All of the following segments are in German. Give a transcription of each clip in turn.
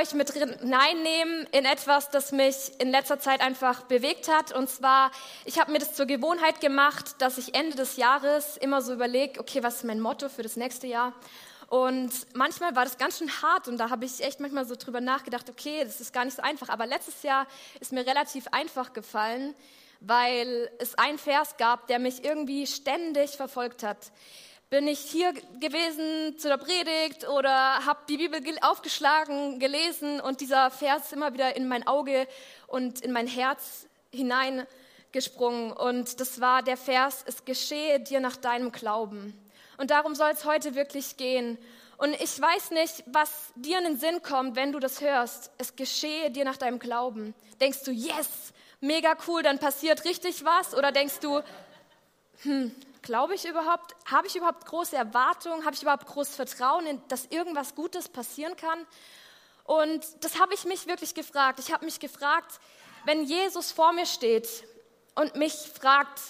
euch mit hineinnehmen in etwas, das mich in letzter Zeit einfach bewegt hat. Und zwar, ich habe mir das zur Gewohnheit gemacht, dass ich Ende des Jahres immer so überlege, okay, was ist mein Motto für das nächste Jahr? Und manchmal war das ganz schön hart und da habe ich echt manchmal so drüber nachgedacht, okay, das ist gar nicht so einfach. Aber letztes Jahr ist mir relativ einfach gefallen, weil es einen Vers gab, der mich irgendwie ständig verfolgt hat bin ich hier gewesen zu der Predigt oder habe die Bibel aufgeschlagen, gelesen und dieser Vers ist immer wieder in mein Auge und in mein Herz hineingesprungen. Und das war der Vers, es geschehe dir nach deinem Glauben. Und darum soll es heute wirklich gehen. Und ich weiß nicht, was dir in den Sinn kommt, wenn du das hörst. Es geschehe dir nach deinem Glauben. Denkst du, yes, mega cool, dann passiert richtig was? Oder denkst du, hm, Glaube ich überhaupt? Habe ich überhaupt große Erwartungen? Habe ich überhaupt großes Vertrauen, dass irgendwas Gutes passieren kann? Und das habe ich mich wirklich gefragt. Ich habe mich gefragt, wenn Jesus vor mir steht und mich fragt,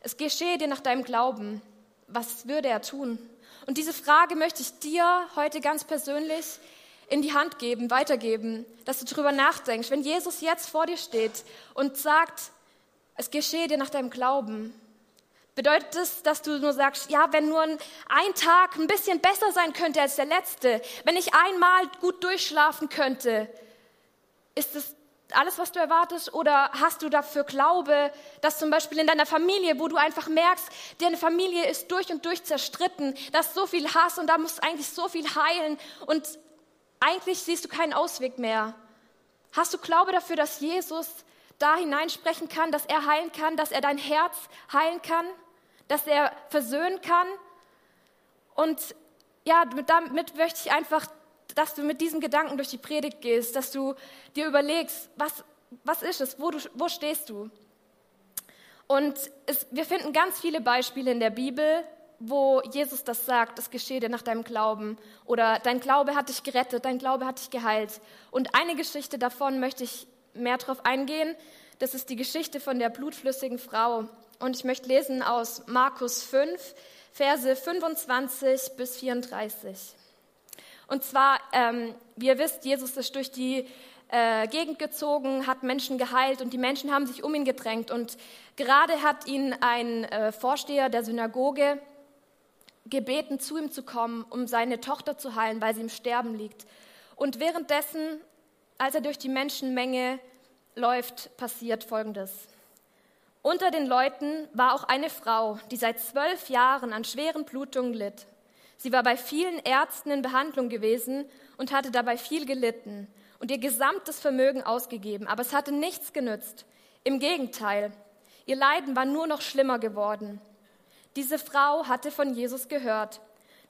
es geschehe dir nach deinem Glauben, was würde er tun? Und diese Frage möchte ich dir heute ganz persönlich in die Hand geben, weitergeben, dass du darüber nachdenkst. Wenn Jesus jetzt vor dir steht und sagt, es geschehe dir nach deinem Glauben, Bedeutet das, dass du nur sagst, ja, wenn nur ein, Tag ein bisschen besser sein könnte als der letzte, wenn ich einmal gut durchschlafen könnte, ist das alles, was du erwartest? Oder hast du dafür Glaube, dass zum Beispiel in deiner Familie, wo du einfach merkst, deine Familie ist durch und durch zerstritten, da ist so viel Hass und da muss eigentlich so viel heilen und eigentlich siehst du keinen Ausweg mehr. Hast du Glaube dafür, dass Jesus da hineinsprechen kann, dass er heilen kann, dass er dein Herz heilen kann, dass er versöhnen kann. Und ja, damit möchte ich einfach, dass du mit diesem Gedanken durch die Predigt gehst, dass du dir überlegst, was, was ist es, wo, du, wo stehst du? Und es, wir finden ganz viele Beispiele in der Bibel, wo Jesus das sagt, es geschehe dir nach deinem Glauben oder dein Glaube hat dich gerettet, dein Glaube hat dich geheilt. Und eine Geschichte davon möchte ich mehr darauf eingehen. Das ist die Geschichte von der blutflüssigen Frau. Und ich möchte lesen aus Markus 5, Verse 25 bis 34. Und zwar, ähm, wie ihr wisst, Jesus ist durch die äh, Gegend gezogen, hat Menschen geheilt und die Menschen haben sich um ihn gedrängt. Und gerade hat ihn ein äh, Vorsteher der Synagoge gebeten, zu ihm zu kommen, um seine Tochter zu heilen, weil sie im Sterben liegt. Und währenddessen als er durch die Menschenmenge läuft, passiert Folgendes. Unter den Leuten war auch eine Frau, die seit zwölf Jahren an schweren Blutungen litt. Sie war bei vielen Ärzten in Behandlung gewesen und hatte dabei viel gelitten und ihr gesamtes Vermögen ausgegeben, aber es hatte nichts genützt. Im Gegenteil, ihr Leiden war nur noch schlimmer geworden. Diese Frau hatte von Jesus gehört.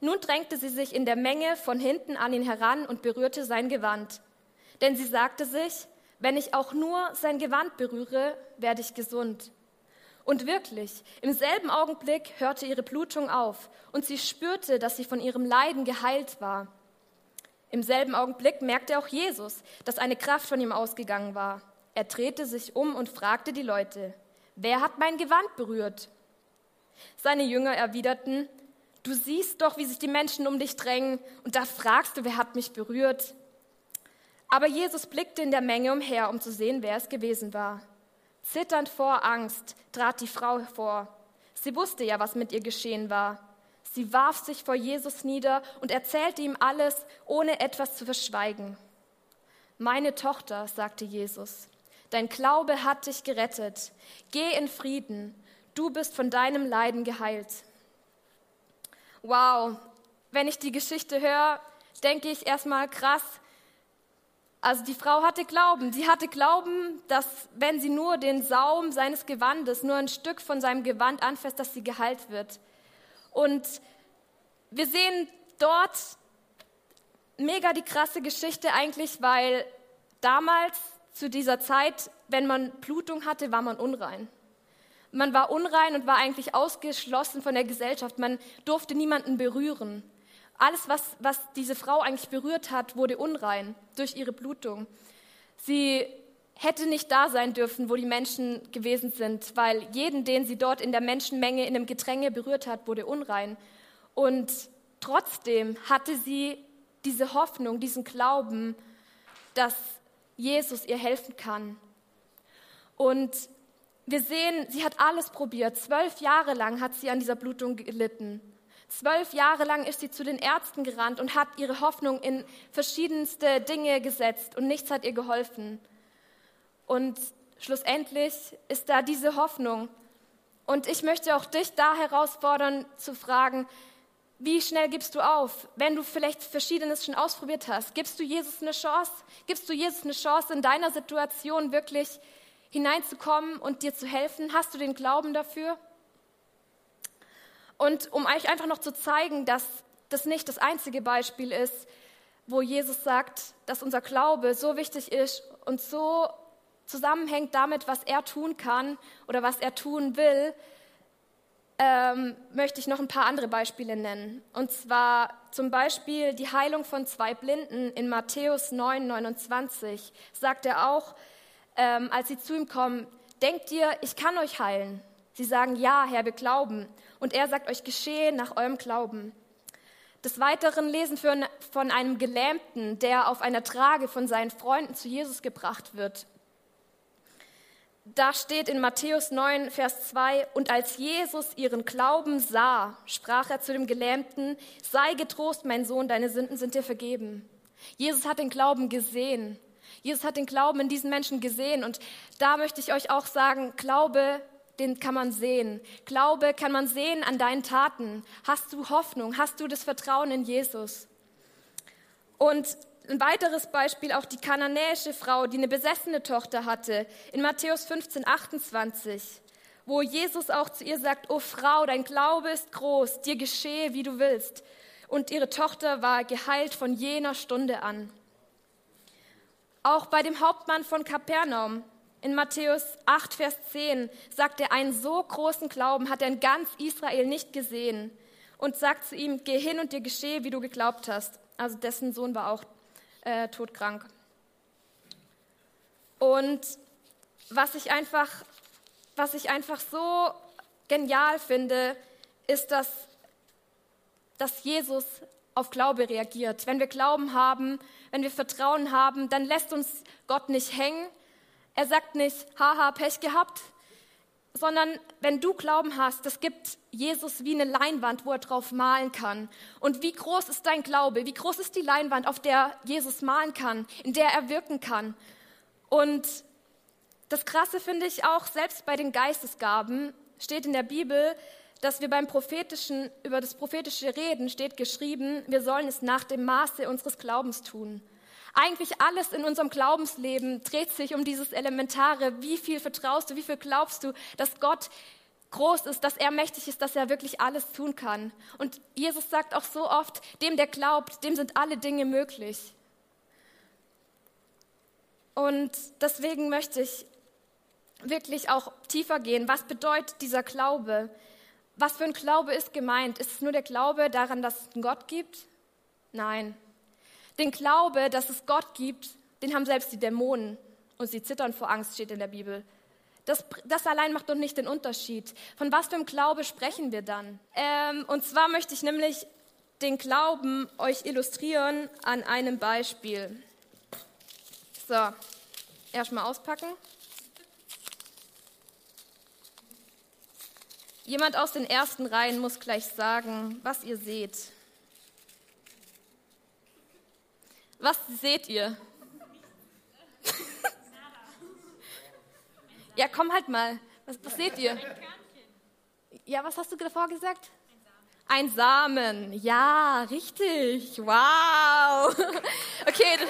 Nun drängte sie sich in der Menge von hinten an ihn heran und berührte sein Gewand denn sie sagte sich, wenn ich auch nur sein Gewand berühre, werde ich gesund. Und wirklich, im selben Augenblick hörte ihre Blutung auf und sie spürte, dass sie von ihrem Leiden geheilt war. Im selben Augenblick merkte auch Jesus, dass eine Kraft von ihm ausgegangen war. Er drehte sich um und fragte die Leute, wer hat mein Gewand berührt? Seine Jünger erwiderten, du siehst doch, wie sich die Menschen um dich drängen und da fragst du, wer hat mich berührt? Aber Jesus blickte in der Menge umher, um zu sehen, wer es gewesen war. Zitternd vor Angst trat die Frau vor. Sie wusste ja, was mit ihr geschehen war. Sie warf sich vor Jesus nieder und erzählte ihm alles, ohne etwas zu verschweigen. Meine Tochter, sagte Jesus, dein Glaube hat dich gerettet. Geh in Frieden. Du bist von deinem Leiden geheilt. Wow, wenn ich die Geschichte höre, denke ich erstmal krass, also die Frau hatte Glauben. Sie hatte Glauben, dass wenn sie nur den Saum seines Gewandes, nur ein Stück von seinem Gewand anfasst, dass sie geheilt wird. Und wir sehen dort mega die krasse Geschichte eigentlich, weil damals zu dieser Zeit, wenn man Blutung hatte, war man unrein. Man war unrein und war eigentlich ausgeschlossen von der Gesellschaft. Man durfte niemanden berühren. Alles, was, was diese Frau eigentlich berührt hat, wurde unrein durch ihre Blutung. Sie hätte nicht da sein dürfen, wo die Menschen gewesen sind, weil jeden, den sie dort in der Menschenmenge in einem Gedränge berührt hat, wurde unrein. Und trotzdem hatte sie diese Hoffnung, diesen Glauben, dass Jesus ihr helfen kann. Und wir sehen, sie hat alles probiert. Zwölf Jahre lang hat sie an dieser Blutung gelitten. Zwölf Jahre lang ist sie zu den Ärzten gerannt und hat ihre Hoffnung in verschiedenste Dinge gesetzt und nichts hat ihr geholfen. Und schlussendlich ist da diese Hoffnung. Und ich möchte auch dich da herausfordern zu fragen, wie schnell gibst du auf? Wenn du vielleicht Verschiedenes schon ausprobiert hast, gibst du Jesus eine Chance? Gibst du Jesus eine Chance, in deiner Situation wirklich hineinzukommen und dir zu helfen? Hast du den Glauben dafür? Und um euch einfach noch zu zeigen, dass das nicht das einzige Beispiel ist, wo Jesus sagt, dass unser Glaube so wichtig ist und so zusammenhängt damit, was er tun kann oder was er tun will, ähm, möchte ich noch ein paar andere Beispiele nennen. Und zwar zum Beispiel die Heilung von zwei Blinden in Matthäus 9, 29. Sagt er auch, ähm, als sie zu ihm kommen, denkt ihr, ich kann euch heilen? Sie sagen, ja, Herr, wir glauben. Und er sagt euch, geschehe nach eurem Glauben. Des Weiteren lesen wir von einem Gelähmten, der auf einer Trage von seinen Freunden zu Jesus gebracht wird da steht in Matthäus 9, Vers 2, und als Jesus ihren Glauben sah, sprach er zu dem Gelähmten, sei getrost, mein Sohn, deine Sünden sind dir vergeben. Jesus hat den Glauben gesehen. Jesus hat den Glauben in diesen Menschen gesehen. Und da möchte ich euch auch sagen, Glaube, den kann man sehen. Glaube kann man sehen an deinen Taten. Hast du Hoffnung? Hast du das Vertrauen in Jesus? Und ein weiteres Beispiel auch die kananäische Frau, die eine besessene Tochter hatte, in Matthäus 15, 28, wo Jesus auch zu ihr sagt, O Frau, dein Glaube ist groß, dir geschehe, wie du willst. Und ihre Tochter war geheilt von jener Stunde an. Auch bei dem Hauptmann von Kapernaum, in Matthäus 8, Vers 10, sagt er, einen so großen Glauben hat er in ganz Israel nicht gesehen und sagt zu ihm, geh hin und dir geschehe, wie du geglaubt hast. Also dessen Sohn war auch äh, todkrank. Und was ich einfach, was ich einfach so genial finde, ist, dass, dass Jesus auf Glaube reagiert. Wenn wir Glauben haben, wenn wir Vertrauen haben, dann lässt uns Gott nicht hängen. Er sagt nicht, haha, Pech gehabt, sondern wenn du Glauben hast, das gibt Jesus wie eine Leinwand, wo er drauf malen kann. Und wie groß ist dein Glaube? Wie groß ist die Leinwand, auf der Jesus malen kann, in der er wirken kann? Und das Krasse finde ich auch, selbst bei den Geistesgaben steht in der Bibel, dass wir beim prophetischen, über das prophetische Reden steht geschrieben, wir sollen es nach dem Maße unseres Glaubens tun. Eigentlich alles in unserem Glaubensleben dreht sich um dieses Elementare. Wie viel vertraust du, wie viel glaubst du, dass Gott groß ist, dass er mächtig ist, dass er wirklich alles tun kann. Und Jesus sagt auch so oft, dem, der glaubt, dem sind alle Dinge möglich. Und deswegen möchte ich wirklich auch tiefer gehen. Was bedeutet dieser Glaube? Was für ein Glaube ist gemeint? Ist es nur der Glaube daran, dass es einen Gott gibt? Nein. Den Glaube, dass es Gott gibt, den haben selbst die Dämonen und sie zittern vor Angst, steht in der Bibel. Das, das allein macht doch nicht den Unterschied. Von was für einem Glaube sprechen wir dann? Ähm, und zwar möchte ich nämlich den Glauben euch illustrieren an einem Beispiel. So, erstmal auspacken. Jemand aus den ersten Reihen muss gleich sagen, was ihr seht. Was seht ihr? ja, komm halt mal. Was, was seht ihr? Ja, was hast du davor gesagt? Ein Samen. Ja, richtig. Wow. Okay.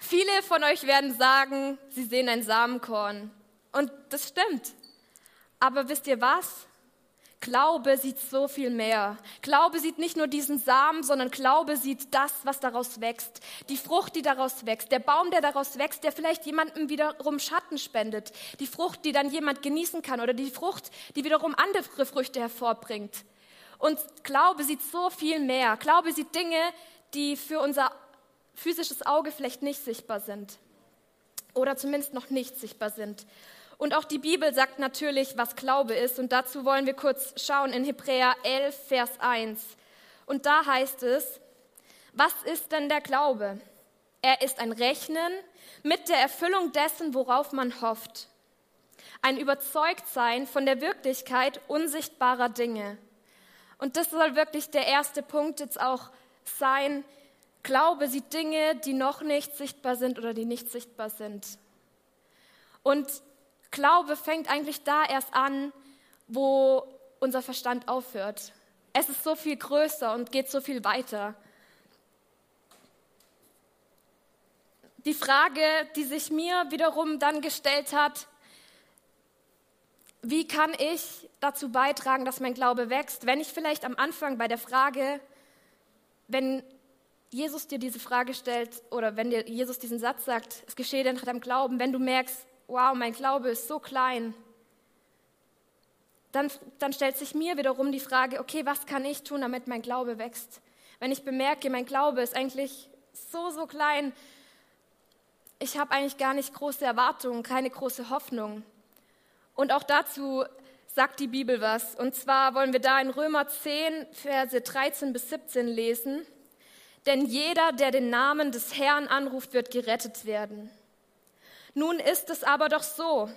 Viele von euch werden sagen, sie sehen ein Samenkorn. Und das stimmt. Aber wisst ihr was? Glaube sieht so viel mehr. Glaube sieht nicht nur diesen Samen, sondern Glaube sieht das, was daraus wächst. Die Frucht, die daraus wächst. Der Baum, der daraus wächst, der vielleicht jemandem wiederum Schatten spendet. Die Frucht, die dann jemand genießen kann. Oder die Frucht, die wiederum andere Früchte hervorbringt. Und Glaube sieht so viel mehr. Glaube sieht Dinge, die für unser physisches Auge vielleicht nicht sichtbar sind. Oder zumindest noch nicht sichtbar sind. Und auch die Bibel sagt natürlich, was Glaube ist. Und dazu wollen wir kurz schauen in Hebräer 11, Vers 1. Und da heißt es, Was ist denn der Glaube? Er ist ein Rechnen mit der Erfüllung dessen, worauf man hofft. Ein Überzeugtsein von der Wirklichkeit unsichtbarer Dinge. Und das soll wirklich der erste Punkt jetzt auch sein. Glaube sieht Dinge, die noch nicht sichtbar sind oder die nicht sichtbar sind. Und Glaube fängt eigentlich da erst an, wo unser Verstand aufhört. Es ist so viel größer und geht so viel weiter. Die Frage, die sich mir wiederum dann gestellt hat, wie kann ich dazu beitragen, dass mein Glaube wächst, wenn ich vielleicht am Anfang bei der Frage, wenn Jesus dir diese Frage stellt oder wenn dir Jesus diesen Satz sagt, es geschehe nach deinem Glauben, wenn du merkst, wow, mein Glaube ist so klein, dann, dann stellt sich mir wiederum die Frage, okay, was kann ich tun, damit mein Glaube wächst? Wenn ich bemerke, mein Glaube ist eigentlich so, so klein, ich habe eigentlich gar nicht große Erwartungen, keine große Hoffnung. Und auch dazu sagt die Bibel was. Und zwar wollen wir da in Römer 10, Verse 13 bis 17 lesen. Denn jeder, der den Namen des Herrn anruft, wird gerettet werden. Nun ist es aber doch so,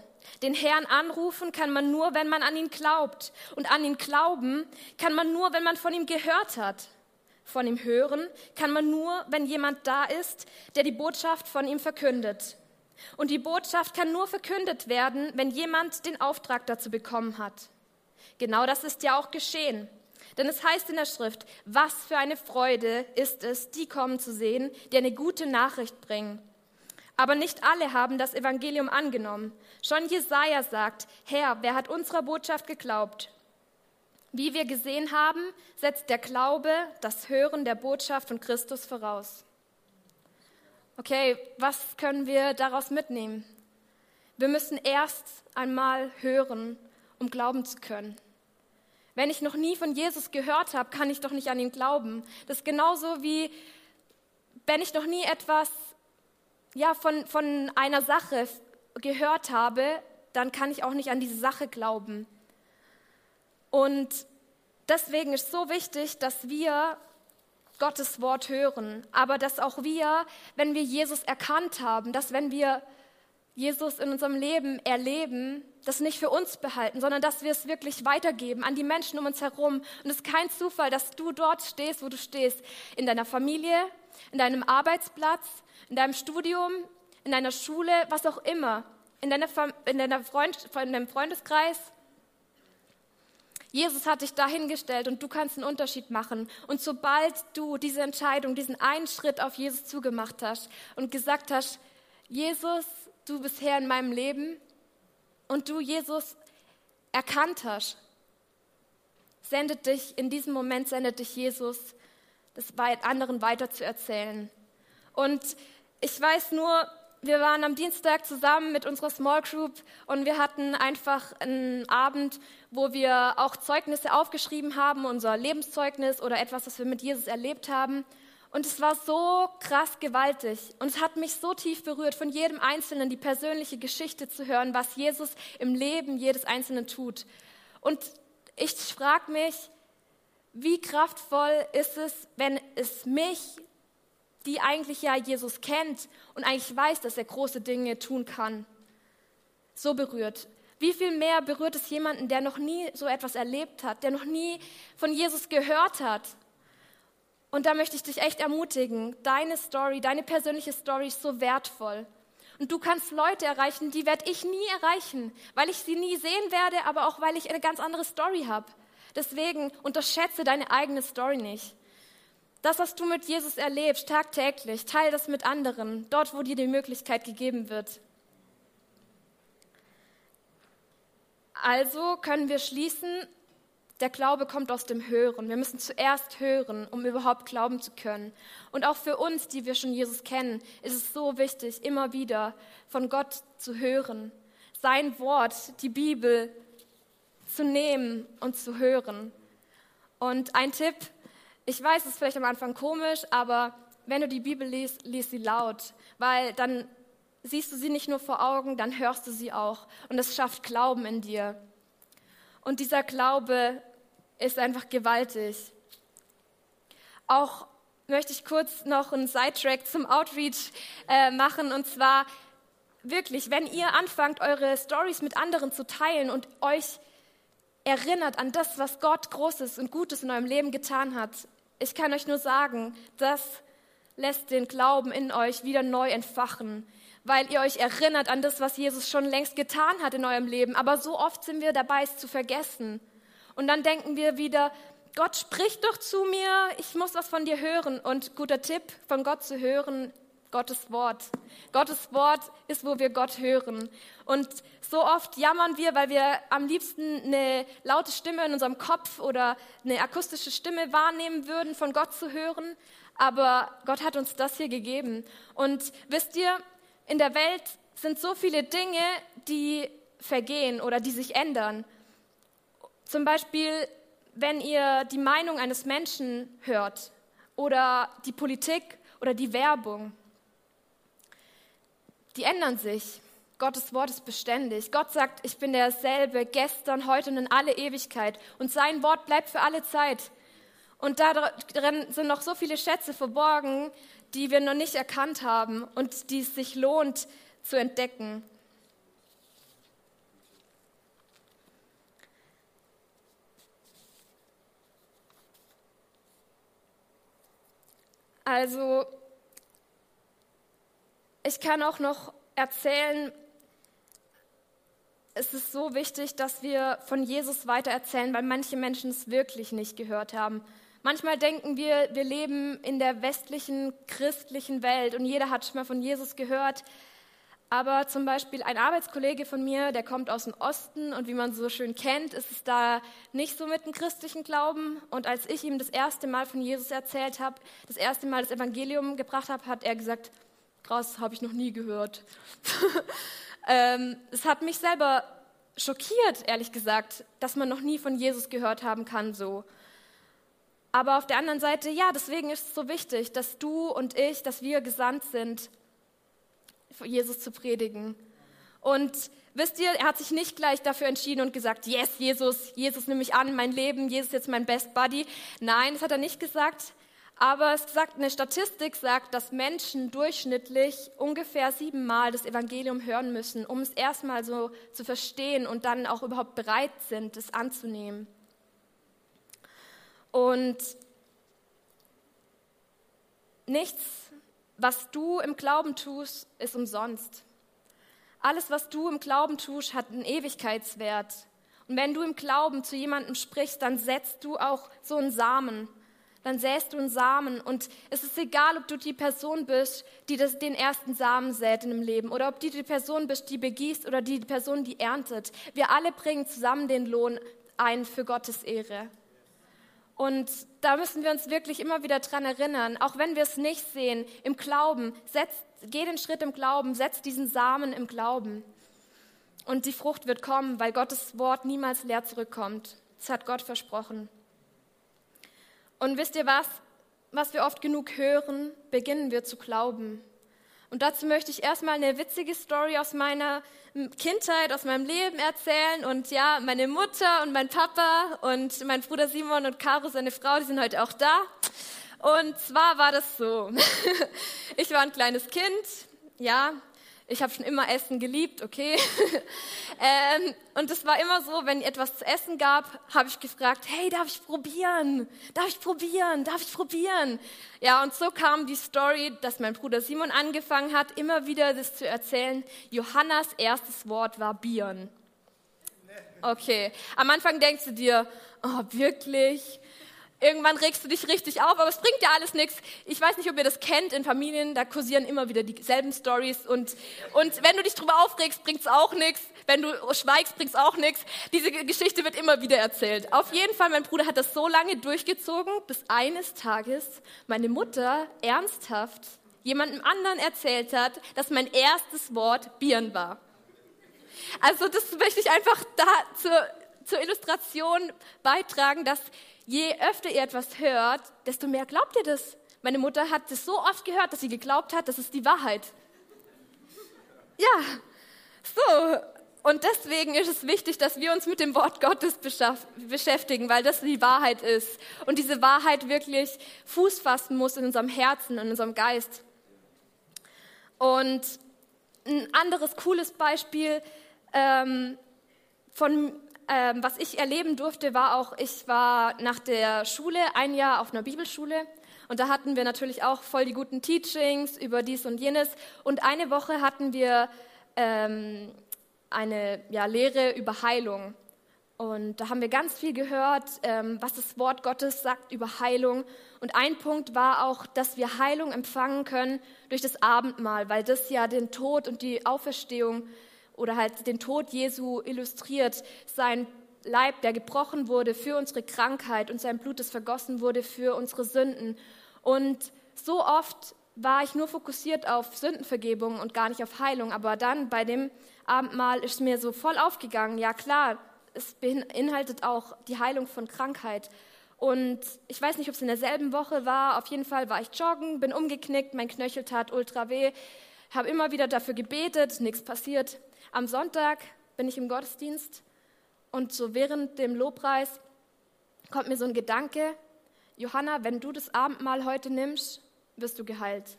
den Herrn anrufen kann man nur, wenn man an ihn glaubt. Und an ihn glauben kann man nur, wenn man von ihm gehört hat. Von ihm hören kann man nur, wenn jemand da ist, der die Botschaft von ihm verkündet. Und die Botschaft kann nur verkündet werden, wenn jemand den Auftrag dazu bekommen hat. Genau das ist ja auch geschehen. Denn es heißt in der Schrift, was für eine Freude ist es, die kommen zu sehen, die eine gute Nachricht bringen. Aber nicht alle haben das Evangelium angenommen. Schon Jesaja sagt, Herr, wer hat unserer Botschaft geglaubt? Wie wir gesehen haben, setzt der Glaube das Hören der Botschaft von Christus voraus. Okay, was können wir daraus mitnehmen? Wir müssen erst einmal hören, um glauben zu können. Wenn ich noch nie von Jesus gehört habe, kann ich doch nicht an ihn glauben. Das ist genauso wie, wenn ich noch nie etwas ja, von, von einer Sache gehört habe, dann kann ich auch nicht an diese Sache glauben. Und deswegen ist so wichtig, dass wir Gottes Wort hören, aber dass auch wir, wenn wir Jesus erkannt haben, dass wenn wir Jesus in unserem Leben erleben, das nicht für uns behalten, sondern dass wir es wirklich weitergeben an die Menschen um uns herum. Und es ist kein Zufall, dass du dort stehst, wo du stehst, in deiner Familie, in deinem Arbeitsplatz, in deinem Studium, in deiner Schule, was auch immer, in, deiner, in, deiner Freund, in deinem Freundeskreis. Jesus hat dich dahingestellt und du kannst einen Unterschied machen. Und sobald du diese Entscheidung, diesen einen Schritt auf Jesus zugemacht hast und gesagt hast, Jesus, du bist Herr in meinem Leben und du Jesus erkannt hast, sendet dich, in diesem Moment sendet dich Jesus, das anderen weiter. Und ich weiß nur, wir waren am Dienstag zusammen mit unserer Small Group und wir hatten einfach einen Abend, wo wir auch Zeugnisse aufgeschrieben haben, unser Lebenszeugnis oder etwas, was wir mit Jesus erlebt haben. Und es war so krass gewaltig und es hat mich so tief berührt, von jedem Einzelnen die persönliche Geschichte zu hören, was Jesus im Leben jedes Einzelnen tut. Und ich frage mich, wie kraftvoll ist es, wenn es mich die eigentlich ja Jesus kennt und eigentlich weiß, dass er große Dinge tun kann, so berührt. Wie viel mehr berührt es jemanden, der noch nie so etwas erlebt hat, der noch nie von Jesus gehört hat? Und da möchte ich dich echt ermutigen, deine Story, deine persönliche Story ist so wertvoll. Und du kannst Leute erreichen, die werde ich nie erreichen, weil ich sie nie sehen werde, aber auch weil ich eine ganz andere Story habe. Deswegen unterschätze deine eigene Story nicht. Das, was du mit Jesus erlebst, tagtäglich, teile das mit anderen, dort, wo dir die Möglichkeit gegeben wird. Also können wir schließen, der Glaube kommt aus dem Hören. Wir müssen zuerst hören, um überhaupt glauben zu können. Und auch für uns, die wir schon Jesus kennen, ist es so wichtig, immer wieder von Gott zu hören, sein Wort, die Bibel zu nehmen und zu hören. Und ein Tipp, ich weiß, es ist vielleicht am Anfang komisch, aber wenn du die Bibel liest, lies sie laut, weil dann siehst du sie nicht nur vor Augen, dann hörst du sie auch. Und es schafft Glauben in dir. Und dieser Glaube ist einfach gewaltig. Auch möchte ich kurz noch einen Sidetrack zum Outreach äh, machen. Und zwar wirklich, wenn ihr anfangt, eure Stories mit anderen zu teilen und euch erinnert an das, was Gott Großes und Gutes in eurem Leben getan hat, ich kann euch nur sagen, das lässt den Glauben in euch wieder neu entfachen, weil ihr euch erinnert an das, was Jesus schon längst getan hat in eurem Leben. Aber so oft sind wir dabei, es zu vergessen. Und dann denken wir wieder, Gott spricht doch zu mir, ich muss was von dir hören. Und guter Tipp, von Gott zu hören, Gottes Wort. Gottes Wort ist, wo wir Gott hören. Und so oft jammern wir, weil wir am liebsten eine laute Stimme in unserem Kopf oder eine akustische Stimme wahrnehmen würden, von Gott zu hören. Aber Gott hat uns das hier gegeben. Und wisst ihr, in der Welt sind so viele Dinge, die vergehen oder die sich ändern. Zum Beispiel wenn ihr die Meinung eines Menschen hört oder die Politik oder die Werbung, die ändern sich. Gottes Wort ist beständig. Gott sagt, ich bin derselbe gestern, heute und in alle Ewigkeit. Und sein Wort bleibt für alle Zeit. Und darin sind noch so viele Schätze verborgen, die wir noch nicht erkannt haben und die es sich lohnt zu entdecken. Also ich kann auch noch erzählen, es ist so wichtig, dass wir von Jesus weiter erzählen, weil manche Menschen es wirklich nicht gehört haben. Manchmal denken wir, wir leben in der westlichen christlichen Welt und jeder hat schon mal von Jesus gehört, aber zum Beispiel ein Arbeitskollege von mir, der kommt aus dem Osten und wie man so schön kennt, ist es da nicht so mit dem christlichen Glauben. Und als ich ihm das erste Mal von Jesus erzählt habe, das erste Mal das Evangelium gebracht habe, hat er gesagt, krass, habe ich noch nie gehört. ähm, es hat mich selber schockiert, ehrlich gesagt, dass man noch nie von Jesus gehört haben kann so. Aber auf der anderen Seite, ja, deswegen ist es so wichtig, dass du und ich, dass wir gesandt sind, Jesus zu predigen. Und wisst ihr, er hat sich nicht gleich dafür entschieden und gesagt, yes, Jesus, Jesus nehme ich an, mein Leben, Jesus ist jetzt mein Best Buddy. Nein, das hat er nicht gesagt. Aber es sagt, eine Statistik sagt, dass Menschen durchschnittlich ungefähr siebenmal das Evangelium hören müssen, um es erstmal so zu verstehen und dann auch überhaupt bereit sind, es anzunehmen. Und nichts was du im Glauben tust, ist umsonst. Alles, was du im Glauben tust, hat einen Ewigkeitswert. Und wenn du im Glauben zu jemandem sprichst, dann setzt du auch so einen Samen. Dann säst du einen Samen. Und es ist egal, ob du die Person bist, die das, den ersten Samen sät in dem Leben, oder ob du die Person bist, die begießt, oder die Person, die erntet. Wir alle bringen zusammen den Lohn ein für Gottes Ehre. Und da müssen wir uns wirklich immer wieder dran erinnern, auch wenn wir es nicht sehen, im Glauben, setz, geh den Schritt im Glauben, setz diesen Samen im Glauben. Und die Frucht wird kommen, weil Gottes Wort niemals leer zurückkommt. Das hat Gott versprochen. Und wisst ihr was? Was wir oft genug hören, beginnen wir zu glauben. Und dazu möchte ich erstmal eine witzige Story aus meiner Kindheit, aus meinem Leben erzählen. Und ja, meine Mutter und mein Papa und mein Bruder Simon und Caro, seine Frau, die sind heute auch da. Und zwar war das so. Ich war ein kleines Kind, ja, ich habe schon immer Essen geliebt, okay. ähm, und es war immer so, wenn etwas zu essen gab, habe ich gefragt, hey, darf ich probieren? Darf ich probieren? Darf ich probieren? Ja, und so kam die Story, dass mein Bruder Simon angefangen hat, immer wieder das zu erzählen. Johannas erstes Wort war Bieren. Okay, am Anfang denkst du dir, oh, wirklich? Irgendwann regst du dich richtig auf, aber es bringt ja alles nichts. Ich weiß nicht, ob ihr das kennt in Familien, da kursieren immer wieder dieselben Stories und, und wenn du dich drüber aufregst, bringt es auch nichts. Wenn du schweigst, bringt es auch nichts. Diese Geschichte wird immer wieder erzählt. Auf jeden Fall, mein Bruder hat das so lange durchgezogen, bis eines Tages meine Mutter ernsthaft jemandem anderen erzählt hat, dass mein erstes Wort Bieren war. Also das möchte ich einfach da zur, zur Illustration beitragen, dass je öfter ihr etwas hört, desto mehr glaubt ihr das. Meine Mutter hat es so oft gehört, dass sie geglaubt hat, das ist die Wahrheit. Ja, so. Und deswegen ist es wichtig, dass wir uns mit dem Wort Gottes beschäftigen, weil das die Wahrheit ist. Und diese Wahrheit wirklich Fuß fassen muss in unserem Herzen, in unserem Geist. Und ein anderes cooles Beispiel ähm, von ähm, was ich erleben durfte, war auch, ich war nach der Schule ein Jahr auf einer Bibelschule und da hatten wir natürlich auch voll die guten Teachings über dies und jenes. Und eine Woche hatten wir ähm, eine ja, Lehre über Heilung. Und da haben wir ganz viel gehört, ähm, was das Wort Gottes sagt über Heilung. Und ein Punkt war auch, dass wir Heilung empfangen können durch das Abendmahl, weil das ja den Tod und die Auferstehung oder halt den Tod Jesu illustriert. Sein Leib, der gebrochen wurde für unsere Krankheit und sein Blut, das vergossen wurde für unsere Sünden. Und so oft war ich nur fokussiert auf Sündenvergebung und gar nicht auf Heilung. Aber dann bei dem Abendmahl ist mir so voll aufgegangen, ja klar, es beinhaltet auch die Heilung von Krankheit. Und ich weiß nicht, ob es in derselben Woche war. Auf jeden Fall war ich joggen, bin umgeknickt, mein Knöchel tat ultra weh, habe immer wieder dafür gebetet, nichts passiert. Am Sonntag bin ich im Gottesdienst und so während dem Lobpreis kommt mir so ein Gedanke, Johanna, wenn du das Abendmahl heute nimmst, wirst du geheilt.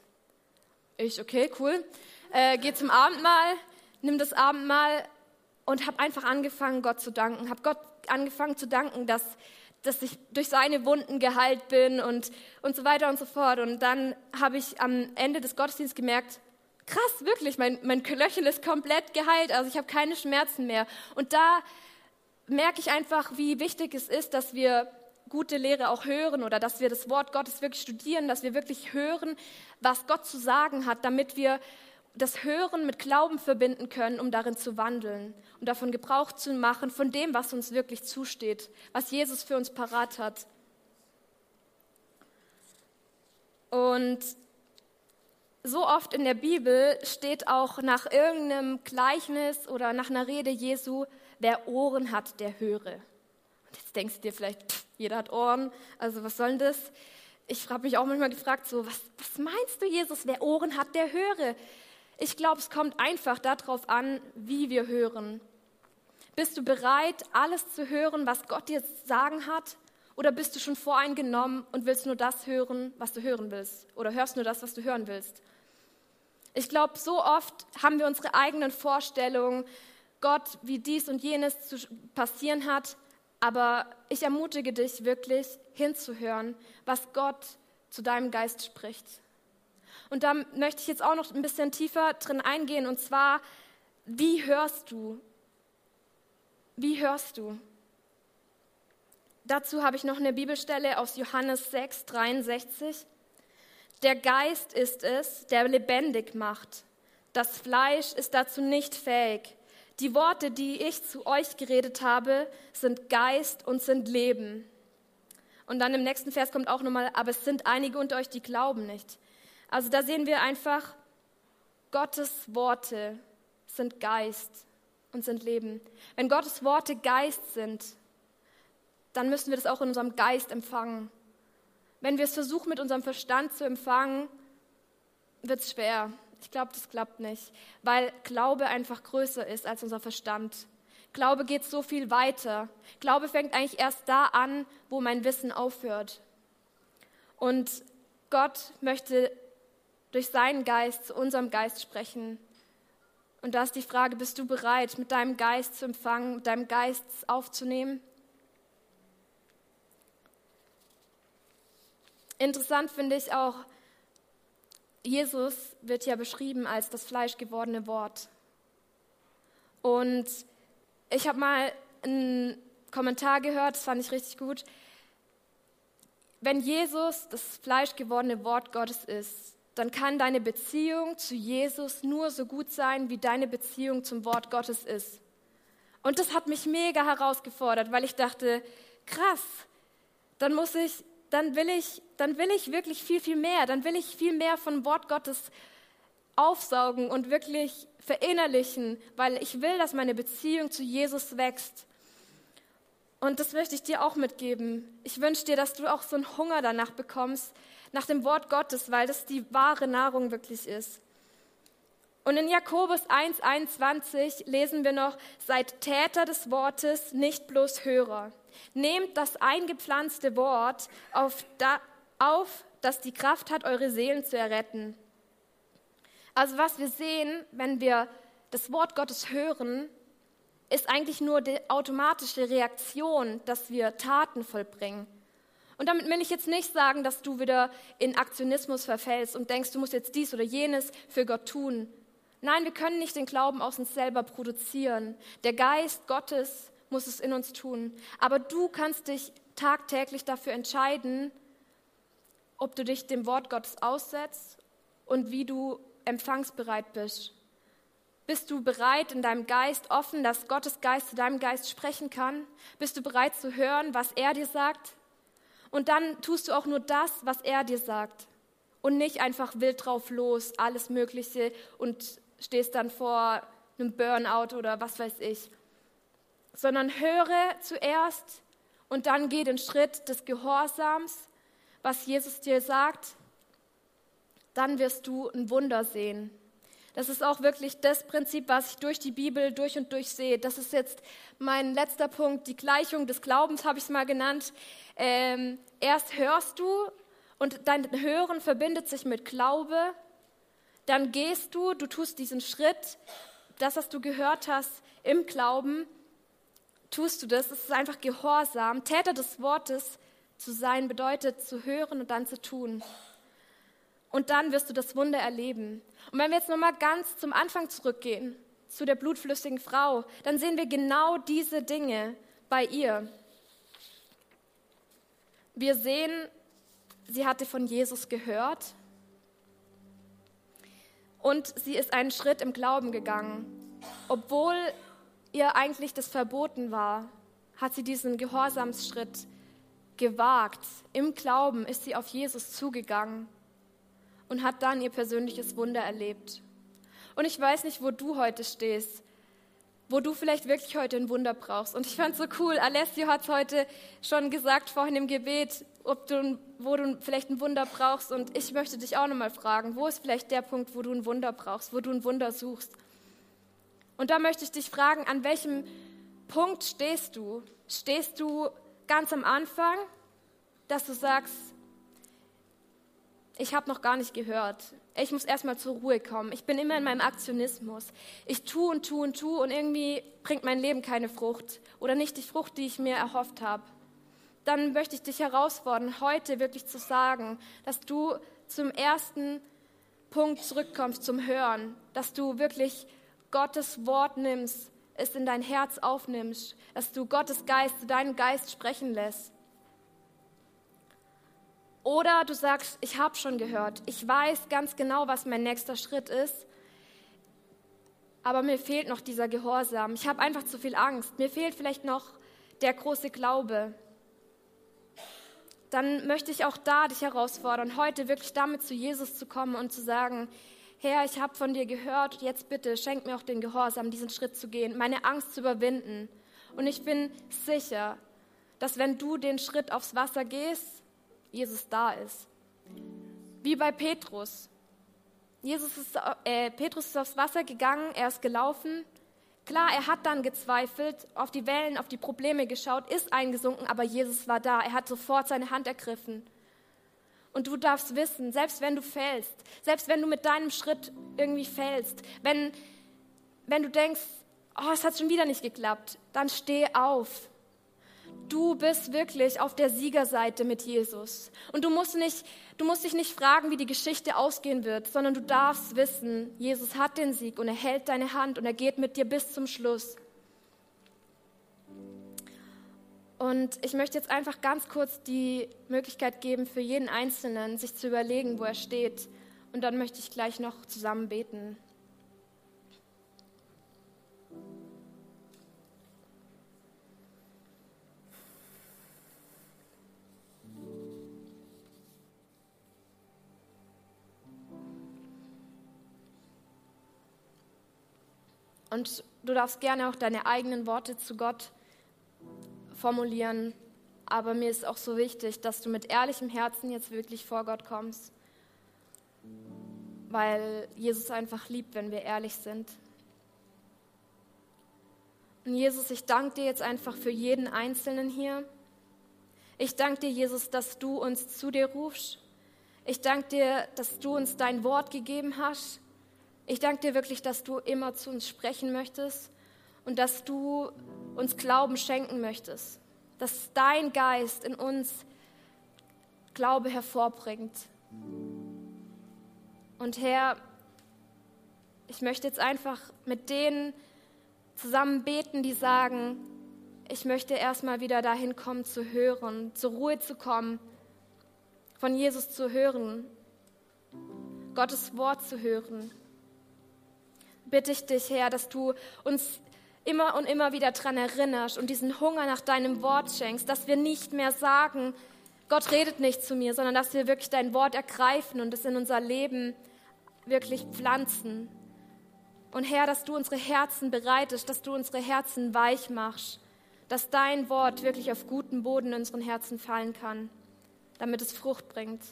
Ich, okay, cool. Äh, geh zum Abendmahl, nimm das Abendmahl und habe einfach angefangen, Gott zu danken. Habe Gott angefangen zu danken, dass, dass ich durch seine Wunden geheilt bin und, und so weiter und so fort. Und dann habe ich am Ende des Gottesdienstes gemerkt, krass, wirklich, mein, mein Knöchel ist komplett geheilt, also ich habe keine Schmerzen mehr. Und da merke ich einfach, wie wichtig es ist, dass wir gute Lehre auch hören oder dass wir das Wort Gottes wirklich studieren, dass wir wirklich hören, was Gott zu sagen hat, damit wir das Hören mit Glauben verbinden können, um darin zu wandeln, um davon Gebrauch zu machen, von dem, was uns wirklich zusteht, was Jesus für uns parat hat. Und so oft in der Bibel steht auch nach irgendeinem Gleichnis oder nach einer Rede Jesu, wer Ohren hat, der höre. Und jetzt denkst du dir vielleicht, pff, jeder hat Ohren, also was soll denn das? Ich habe mich auch manchmal gefragt, so, was, was meinst du, Jesus, wer Ohren hat, der höre? Ich glaube, es kommt einfach darauf an, wie wir hören. Bist du bereit, alles zu hören, was Gott dir sagen hat? Oder bist du schon voreingenommen und willst nur das hören, was du hören willst? Oder hörst nur das, was du hören willst? Ich glaube, so oft haben wir unsere eigenen Vorstellungen, Gott, wie dies und jenes zu passieren hat. Aber ich ermutige dich wirklich hinzuhören, was Gott zu deinem Geist spricht. Und da möchte ich jetzt auch noch ein bisschen tiefer drin eingehen. Und zwar, wie hörst du? Wie hörst du? Dazu habe ich noch eine Bibelstelle aus Johannes 6, 63. Der Geist ist es, der lebendig macht. Das Fleisch ist dazu nicht fähig. Die Worte, die ich zu euch geredet habe, sind Geist und sind Leben. Und dann im nächsten Vers kommt auch nochmal, aber es sind einige unter euch, die glauben nicht. Also da sehen wir einfach, Gottes Worte sind Geist und sind Leben. Wenn Gottes Worte Geist sind, dann müssen wir das auch in unserem Geist empfangen. Wenn wir es versuchen, mit unserem Verstand zu empfangen, wird es schwer. Ich glaube, das klappt nicht, weil Glaube einfach größer ist als unser Verstand. Glaube geht so viel weiter. Glaube fängt eigentlich erst da an, wo mein Wissen aufhört. Und Gott möchte durch seinen Geist zu unserem Geist sprechen. Und da ist die Frage, bist du bereit, mit deinem Geist zu empfangen, mit deinem Geist aufzunehmen? Interessant finde ich auch, Jesus wird ja beschrieben als das fleischgewordene Wort. Und ich habe mal einen Kommentar gehört, das fand ich richtig gut. Wenn Jesus das fleischgewordene Wort Gottes ist, dann kann deine Beziehung zu Jesus nur so gut sein, wie deine Beziehung zum Wort Gottes ist. Und das hat mich mega herausgefordert, weil ich dachte, krass, dann muss ich dann will ich, dann will ich wirklich viel, viel mehr. Dann will ich viel mehr von Wort Gottes aufsaugen und wirklich verinnerlichen, weil ich will, dass meine Beziehung zu Jesus wächst. Und das möchte ich dir auch mitgeben. Ich wünsche dir, dass du auch so einen Hunger danach bekommst, nach dem Wort Gottes, weil das die wahre Nahrung wirklich ist. Und in Jakobus 1,21 lesen wir noch, seid Täter des Wortes, nicht bloß Hörer. Nehmt das eingepflanzte Wort auf, da, auf, das die Kraft hat, eure Seelen zu erretten. Also was wir sehen, wenn wir das Wort Gottes hören, ist eigentlich nur die automatische Reaktion, dass wir Taten vollbringen. Und damit will ich jetzt nicht sagen, dass du wieder in Aktionismus verfällst und denkst, du musst jetzt dies oder jenes für Gott tun. Nein, wir können nicht den Glauben aus uns selber produzieren. Der Geist Gottes muss es in uns tun. Aber du kannst dich tagtäglich dafür entscheiden, ob du dich dem Wort Gottes aussetzt und wie du empfangsbereit bist. Bist du bereit in deinem Geist offen, dass Gottes Geist zu deinem Geist sprechen kann? Bist du bereit zu hören, was er dir sagt? Und dann tust du auch nur das, was er dir sagt. Und nicht einfach wild drauf los, alles Mögliche und stehst dann vor einem Burnout oder was weiß ich. Sondern höre zuerst und dann geh den Schritt des Gehorsams, was Jesus dir sagt. Dann wirst du ein Wunder sehen. Das ist auch wirklich das Prinzip, was ich durch die Bibel durch und durch sehe. Das ist jetzt mein letzter Punkt, die Gleichung des Glaubens habe ich es mal genannt. Ähm, erst hörst du und dein Hören verbindet sich mit Glaube. Dann gehst du, du tust diesen Schritt, das, was du gehört hast, im Glauben, tust du das. Es ist einfach Gehorsam. Täter des Wortes zu sein bedeutet zu hören und dann zu tun. Und dann wirst du das Wunder erleben. Und wenn wir jetzt nochmal ganz zum Anfang zurückgehen, zu der blutflüssigen Frau, dann sehen wir genau diese Dinge bei ihr. Wir sehen, sie hatte von Jesus gehört und sie ist einen Schritt im Glauben gegangen. Obwohl ihr eigentlich das verboten war, hat sie diesen Gehorsamsschritt gewagt. Im Glauben ist sie auf Jesus zugegangen und hat dann ihr persönliches Wunder erlebt. Und ich weiß nicht, wo du heute stehst, wo du vielleicht wirklich heute ein Wunder brauchst. Und ich fand es so cool, Alessio hat es heute schon gesagt vorhin im Gebet, ob du, wo du vielleicht ein Wunder brauchst. Und ich möchte dich auch nochmal fragen, wo ist vielleicht der Punkt, wo du ein Wunder brauchst, wo du ein Wunder suchst? Und da möchte ich dich fragen, an welchem Punkt stehst du? Stehst du ganz am Anfang, dass du sagst, ich habe noch gar nicht gehört. Ich muss erstmal zur Ruhe kommen. Ich bin immer in meinem Aktionismus. Ich tue und tue und tue und irgendwie bringt mein Leben keine Frucht oder nicht die Frucht, die ich mir erhofft habe. Dann möchte ich dich herausfordern, heute wirklich zu sagen, dass du zum ersten Punkt zurückkommst, zum Hören, dass du wirklich Gottes Wort nimmst, es in dein Herz aufnimmst, dass du Gottes Geist zu deinem Geist sprechen lässt. Oder du sagst, ich habe schon gehört, ich weiß ganz genau, was mein nächster Schritt ist, aber mir fehlt noch dieser Gehorsam. Ich habe einfach zu viel Angst. Mir fehlt vielleicht noch der große Glaube. Dann möchte ich auch da dich herausfordern, heute wirklich damit zu Jesus zu kommen und zu sagen, Herr, ich habe von dir gehört, jetzt bitte schenk mir auch den Gehorsam, diesen Schritt zu gehen, meine Angst zu überwinden. Und ich bin sicher, dass wenn du den Schritt aufs Wasser gehst, Jesus da ist. Wie bei Petrus. Jesus ist, äh, Petrus ist aufs Wasser gegangen, er ist gelaufen. Klar, er hat dann gezweifelt, auf die Wellen, auf die Probleme geschaut, ist eingesunken, aber Jesus war da. Er hat sofort seine Hand ergriffen. Und du darfst wissen, selbst wenn du fällst, selbst wenn du mit deinem Schritt irgendwie fällst, wenn, wenn du denkst, oh, es hat schon wieder nicht geklappt, dann steh auf. Du bist wirklich auf der Siegerseite mit Jesus. Und du musst, nicht, du musst dich nicht fragen, wie die Geschichte ausgehen wird, sondern du darfst wissen, Jesus hat den Sieg und er hält deine Hand und er geht mit dir bis zum Schluss. Und ich möchte jetzt einfach ganz kurz die Möglichkeit geben, für jeden Einzelnen sich zu überlegen, wo er steht. Und dann möchte ich gleich noch zusammen beten. Und du darfst gerne auch deine eigenen Worte zu Gott formulieren. Aber mir ist auch so wichtig, dass du mit ehrlichem Herzen jetzt wirklich vor Gott kommst. weil Jesus einfach liebt, wenn wir ehrlich sind. Und Jesus, ich danke dir jetzt einfach für jeden Einzelnen hier. Ich danke dir, Jesus, dass du uns zu dir rufst. Ich danke dir, dass du uns dein Wort gegeben hast. Ich danke dir wirklich, dass du immer zu uns sprechen möchtest und dass du uns Glauben schenken möchtest. Dass dein Geist in uns Glaube hervorbringt. Und Herr, ich möchte jetzt einfach mit denen zusammen beten, die sagen, ich möchte erstmal wieder dahin kommen zu hören, zur Ruhe zu kommen, von Jesus zu hören, Gottes Wort zu hören. Bitte ich dich, Herr, dass du uns immer und immer wieder daran erinnerst und diesen Hunger nach deinem Wort schenkst, dass wir nicht mehr sagen, Gott redet nicht zu mir, sondern dass wir wirklich dein Wort ergreifen und es in unser Leben wirklich pflanzen. Und Herr, dass du unsere Herzen bereitest, dass du unsere Herzen weich machst, dass dein Wort wirklich auf guten Boden in unseren Herzen fallen kann, damit es Frucht bringt.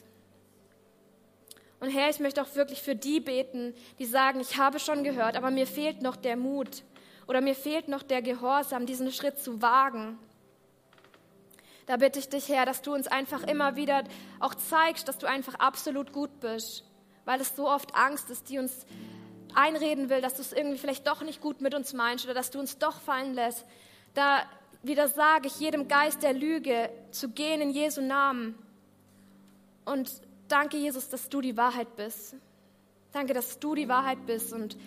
Und Herr, ich möchte auch wirklich für die beten, die sagen, ich habe schon gehört, aber mir fehlt noch der Mut oder mir fehlt noch der Gehorsam, diesen Schritt zu wagen. Da bitte ich dich, Herr, dass du uns einfach immer wieder auch zeigst, dass du einfach absolut gut bist, weil es so oft Angst ist, die uns einreden will, dass du es irgendwie vielleicht doch nicht gut mit uns meinst oder dass du uns doch fallen lässt. Da wieder sage ich jedem Geist der Lüge zu gehen in Jesu Namen. Und danke, Jesus, dass du die Wahrheit bist. Danke, dass du die Wahrheit bist und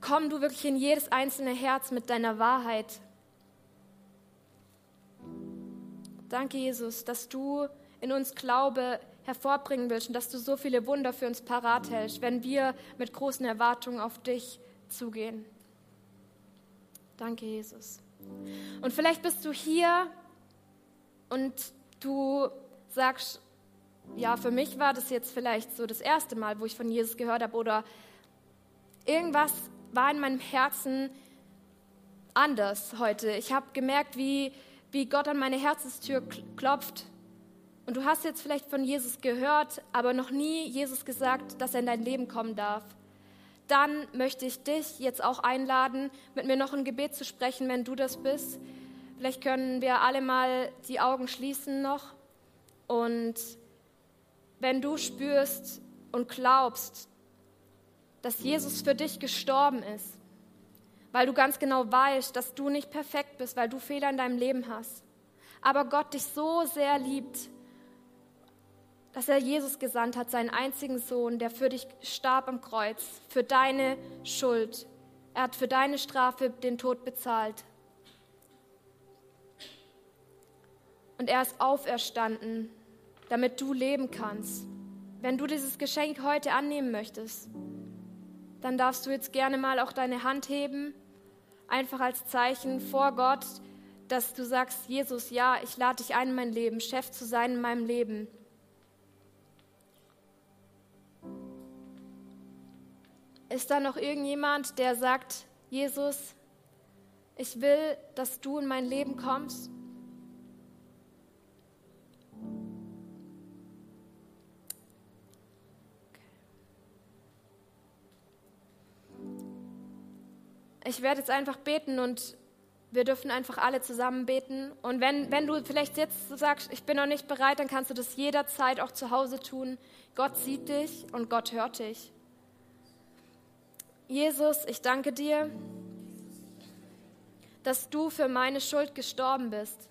komm du wirklich in jedes einzelne Herz mit deiner Wahrheit. Danke, Jesus, dass du in uns Glaube hervorbringen willst und dass du so viele Wunder für uns parat hältst, wenn wir mit großen Erwartungen auf dich zugehen. Danke, Jesus. Und vielleicht bist du hier und du sagst, ja, für mich war das jetzt vielleicht so das erste Mal, wo ich von Jesus gehört habe oder irgendwas war in meinem Herzen anders heute. Ich habe gemerkt, wie, wie Gott an meine Herzenstür klopft. Und du hast jetzt vielleicht von Jesus gehört, aber noch nie Jesus gesagt, dass er in dein Leben kommen darf. Dann möchte ich dich jetzt auch einladen, mit mir noch ein Gebet zu sprechen, wenn du das bist. Vielleicht können wir alle mal die Augen schließen noch. Und wenn du spürst und glaubst, dass Jesus für dich gestorben ist, weil du ganz genau weißt, dass du nicht perfekt bist, weil du Fehler in deinem Leben hast, aber Gott dich so sehr liebt, dass er Jesus gesandt hat, seinen einzigen Sohn, der für dich starb am Kreuz, für deine Schuld. Er hat für deine Strafe den Tod bezahlt. Und er ist auferstanden, damit du leben kannst. Wenn du dieses Geschenk heute annehmen möchtest, dann darfst du jetzt gerne mal auch deine Hand heben, einfach als Zeichen vor Gott, dass du sagst, Jesus, ja, ich lade dich ein in mein Leben, Chef zu sein in meinem Leben. Ist da noch irgendjemand, der sagt, Jesus, ich will, dass du in mein Leben kommst? Ich werde jetzt einfach beten und wir dürfen einfach alle zusammen beten. Und wenn, wenn du vielleicht jetzt sagst, ich bin noch nicht bereit, dann kannst du das jederzeit auch zu Hause tun. Gott sieht dich und Gott hört dich. Jesus, ich danke dir, dass du für meine Schuld gestorben bist.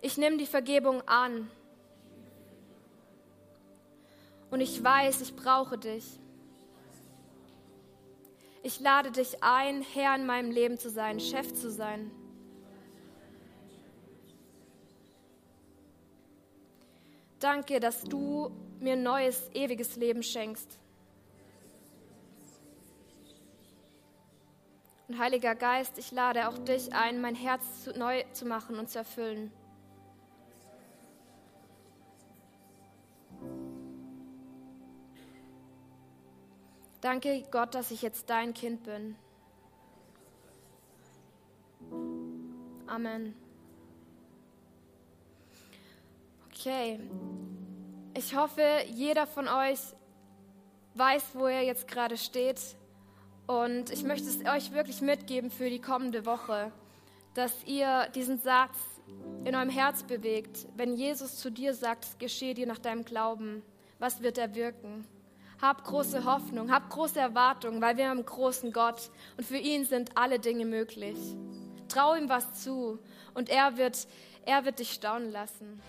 Ich nehme die Vergebung an. Und ich weiß, ich brauche dich. Ich lade dich ein, Herr in meinem Leben zu sein, Chef zu sein. Danke, dass du mir neues, ewiges Leben schenkst. Und Heiliger Geist, ich lade auch dich ein, mein Herz zu, neu zu machen und zu erfüllen. Danke Gott, dass ich jetzt dein Kind bin. Amen. Okay. Ich hoffe, jeder von euch weiß, wo er jetzt gerade steht. Und ich möchte es euch wirklich mitgeben für die kommende Woche, dass ihr diesen Satz in eurem Herz bewegt. Wenn Jesus zu dir sagt, es geschehe dir nach deinem Glauben, was wird er wirken? Hab große Hoffnung, hab große Erwartungen, weil wir haben einen großen Gott und für ihn sind alle Dinge möglich. Trau ihm was zu und er wird, er wird dich staunen lassen.